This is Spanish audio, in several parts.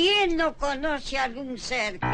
¿Quién no conoce a algún Sergio?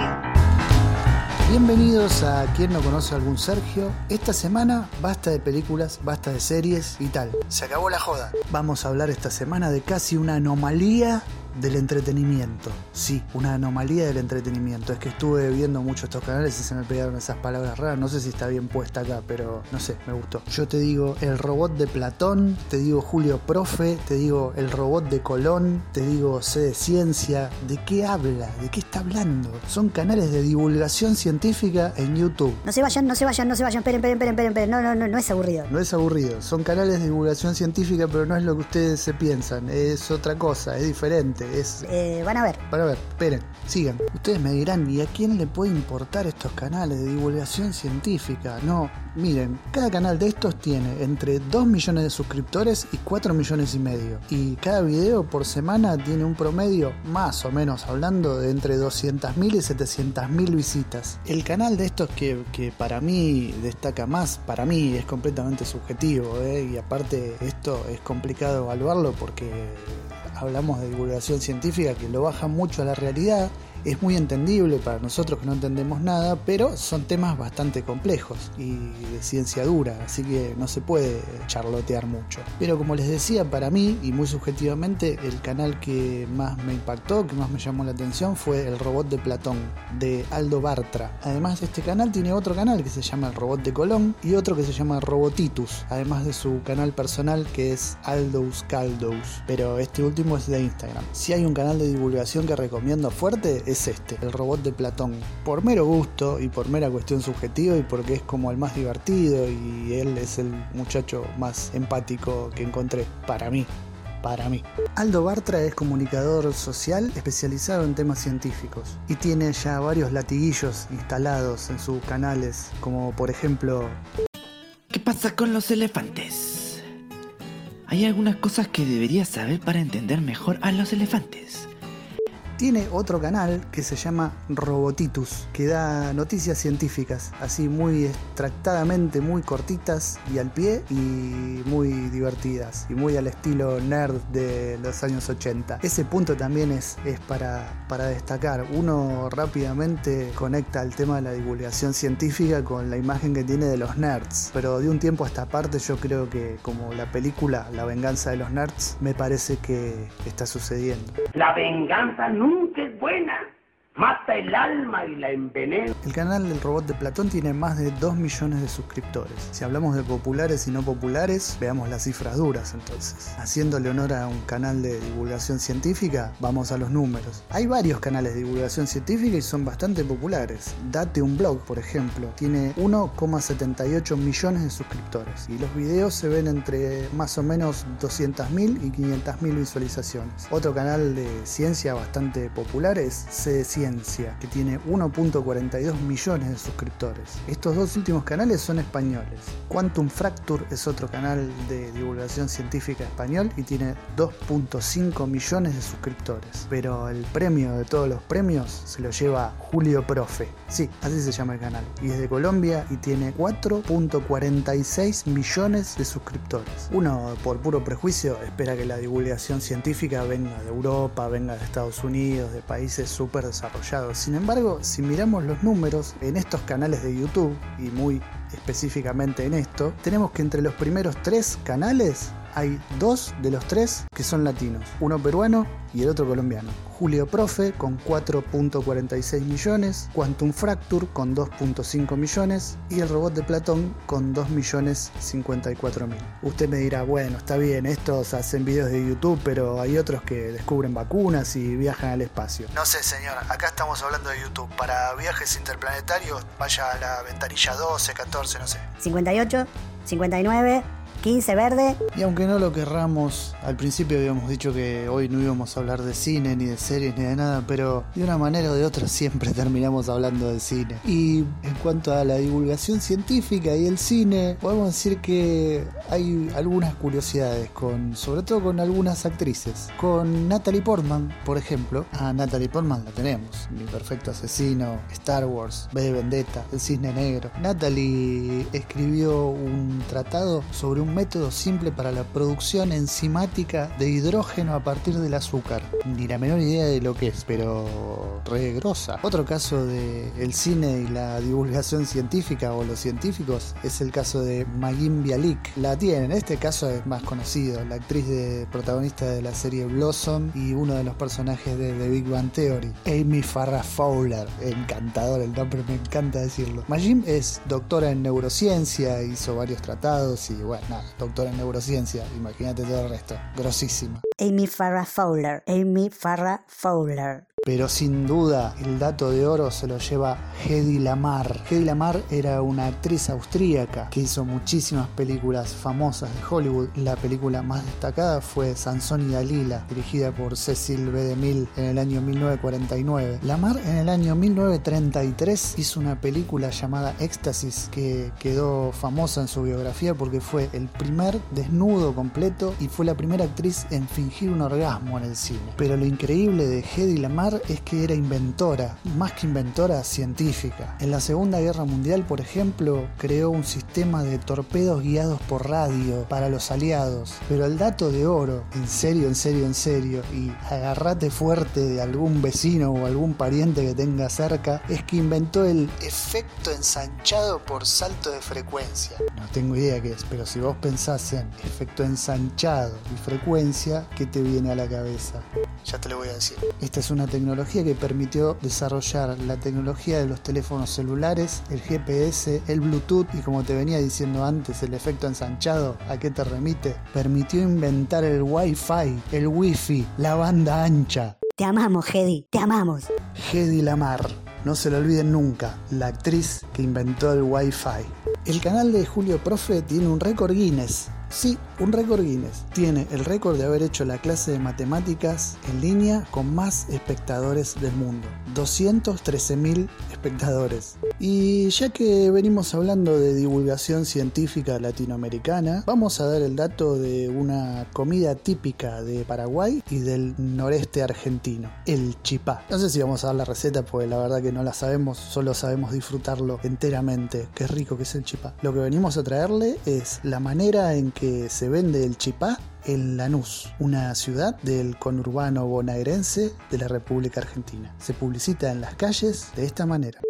Bienvenidos a Quien no conoce a algún Sergio. Esta semana basta de películas, basta de series y tal. Se acabó la joda. Vamos a hablar esta semana de casi una anomalía del entretenimiento. Sí, una anomalía del entretenimiento. Es que estuve viendo muchos estos canales y se me pegaron esas palabras raras. No sé si está bien puesta acá, pero no sé, me gustó. Yo te digo el robot de Platón, te digo Julio Profe, te digo el robot de Colón, te digo C de Ciencia. ¿De qué habla? ¿De qué está hablando? Son canales de divulgación científica en YouTube. No se vayan, no se vayan, no se vayan. Esperen, esperen, esperen, esperen. No, no, no, no es aburrido. No es aburrido. Son canales de divulgación científica, pero no es lo que ustedes se piensan. Es otra cosa, es diferente. Es Eh, van a ver. Para ver, esperen, sigan. Ustedes me dirán, ¿y a quién le puede importar estos canales de divulgación científica? No, miren, cada canal de estos tiene entre 2 millones de suscriptores y 4 millones y medio. Y cada video por semana tiene un promedio, más o menos hablando, de entre 200.000 y 700.000 visitas. El canal de estos que, que para mí destaca más, para mí es completamente subjetivo, ¿eh? y aparte esto es complicado evaluarlo porque hablamos de divulgación científica que lo baja mucho a la realidad. Es muy entendible para nosotros que no entendemos nada, pero son temas bastante complejos y de ciencia dura, así que no se puede charlotear mucho. Pero como les decía, para mí, y muy subjetivamente, el canal que más me impactó, que más me llamó la atención, fue el robot de Platón, de Aldo Bartra. Además, este canal tiene otro canal que se llama el robot de Colón y otro que se llama Robotitus, además de su canal personal que es Aldous Caldous, pero este último es de Instagram. Si hay un canal de divulgación que recomiendo fuerte, es este, el robot de Platón. Por mero gusto y por mera cuestión subjetiva y porque es como el más divertido y él es el muchacho más empático que encontré para mí. Para mí. Aldo Bartra es comunicador social especializado en temas científicos y tiene ya varios latiguillos instalados en sus canales, como por ejemplo ¿Qué pasa con los elefantes? Hay algunas cosas que deberías saber para entender mejor a los elefantes. Tiene otro canal que se llama Robotitus, que da noticias científicas, así muy extractadamente, muy cortitas y al pie y muy divertidas y muy al estilo nerd de los años 80. Ese punto también es, es para, para destacar. Uno rápidamente conecta el tema de la divulgación científica con la imagen que tiene de los nerds, pero de un tiempo a esta parte yo creo que como la película La venganza de los nerds, me parece que está sucediendo. La venganza nunca es buena. Mata el alma y la envenena. El canal del robot de Platón tiene más de 2 millones de suscriptores. Si hablamos de populares y no populares, veamos las cifras duras entonces. Haciéndole honor a un canal de divulgación científica, vamos a los números. Hay varios canales de divulgación científica y son bastante populares. Date un blog, por ejemplo, tiene 1,78 millones de suscriptores y los videos se ven entre más o menos 200.000 y 500.000 visualizaciones. Otro canal de ciencia bastante popular es C de Que tiene 1.42 millones de suscriptores. Estos dos últimos canales son españoles. Quantum Fracture es otro canal de divulgación científica español y tiene 2.5 millones de suscriptores. Pero el premio de todos los premios se lo lleva Julio Profe. Sí, así se llama el canal. Y es de Colombia y tiene 4.46 millones de suscriptores. Uno, por puro prejuicio, espera que la divulgación científica venga de Europa, venga de Estados Unidos, de países súper desarrollados. Sin embargo, si miramos los números en estos canales de YouTube, y muy específicamente en esto, tenemos que entre los primeros tres canales hay dos de los tres que son latinos, uno peruano y el otro colombiano. Julio Profe con 4.46 millones, Quantum Fracture con 2.5 millones y el robot de Platón con 2 millones 54 mil. Usted me dirá, bueno, está bien, estos hacen videos de YouTube, pero hay otros que descubren vacunas y viajan al espacio. No sé, señor, acá estamos hablando de YouTube. Para viajes interplanetarios, vaya a la ventanilla 12, 14, no sé. 58, 59, 15 verde. Y aunque no lo querramos, al principio habíamos dicho que hoy no íbamos a hablar de cine, ni de series, ni de nada, pero de una manera o de otra siempre terminamos hablando de cine. Y en cuanto a la divulgación científica y el cine, podemos decir que hay algunas curiosidades, con, sobre todo con algunas actrices. Con Natalie Portman, por ejemplo. A Natalie Portman la tenemos. Mi perfecto asesino, Star Wars, B de Vendetta, El Cisne Negro. Natalie escribió un tratado sobre un método simple para la producción enzimática de hidrógeno a partir del azúcar. Ni la menor idea de lo que es, pero re grosa. Otro caso de el cine y la divulgación científica o los científicos es el caso de Magin Bialik. La tienen, en este caso es más conocido, la actriz de, protagonista de la serie Blossom y uno de los personajes de The Big Bang Theory, Amy Farrah Fowler. Encantador el nombre, me encanta decirlo. Magin es doctora en neurociencia, hizo varios tratados y bueno, doctora en neurociencia, imagínate todo el resto. Grosísima. Amy Farrah Fowler. Amy Farrah Fowler. Pero sin duda el dato de oro se lo lleva Hedy Lamar. Hedy Lamar era una actriz austríaca que hizo muchísimas películas famosas de Hollywood. La película más destacada fue Sansón y Dalila, dirigida por Cecil B. DeMille en el año 1949. Lamar en el año 1933 hizo una película llamada Éxtasis que quedó famosa en su biografía porque fue el primer desnudo completo y fue la primera actriz en fingir un orgasmo en el cine. Pero lo increíble de Hedy Lamar es que era inventora, más que inventora, científica. En la Segunda Guerra Mundial, por ejemplo, creó un sistema de torpedos guiados por radio para los aliados. Pero el dato de oro, en serio, en serio, en serio, y agarrate fuerte de algún vecino o algún pariente que tenga cerca, es que inventó el efecto ensanchado por salto de frecuencia. No tengo idea qué es, pero si vos pensás en efecto ensanchado y frecuencia, ¿qué te viene a la cabeza? Ya te lo voy a decir. Esta es una tecnología que permitió desarrollar la tecnología de los teléfonos celulares, el GPS, el Bluetooth y como te venía diciendo antes, el efecto ensanchado, ¿a qué te remite? Permitió inventar el Wi-Fi, el Wi-Fi, la banda ancha. Te amamos, Hedy. Te amamos. Hedy Lamar, no se lo olviden nunca, la actriz que inventó el Wi-Fi. El canal de Julio Profe tiene un récord Guinness. Sí, un récord Guinness. Tiene el récord de haber hecho la clase de matemáticas en línea con más espectadores del mundo. 213.000 espectadores. Y ya que venimos hablando de divulgación científica latinoamericana, vamos a dar el dato de una comida típica de Paraguay y del noreste argentino, el chipá. No sé si vamos a dar la receta porque la verdad que no la sabemos, solo sabemos disfrutarlo enteramente. Qué rico que es el chipá. Lo que venimos a traerle es la manera en que se vende el chipá en Lanús, una ciudad del conurbano bonaerense de la República Argentina. Se publicita en las calles de esta manera.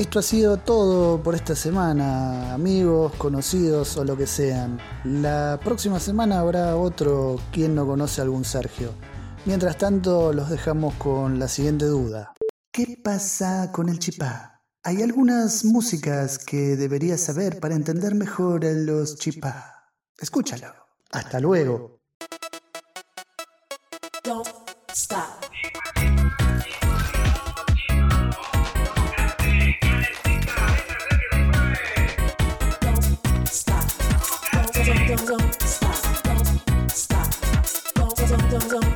Esto ha sido todo por esta semana, amigos, conocidos o lo que sean. La próxima semana habrá otro quien no conoce a algún Sergio. Mientras tanto, los dejamos con la siguiente duda. ¿Qué pasa con el chipá? Hay algunas músicas que deberías saber para entender mejor a los chipá. Escúchalo. Hasta luego. Don't, don't,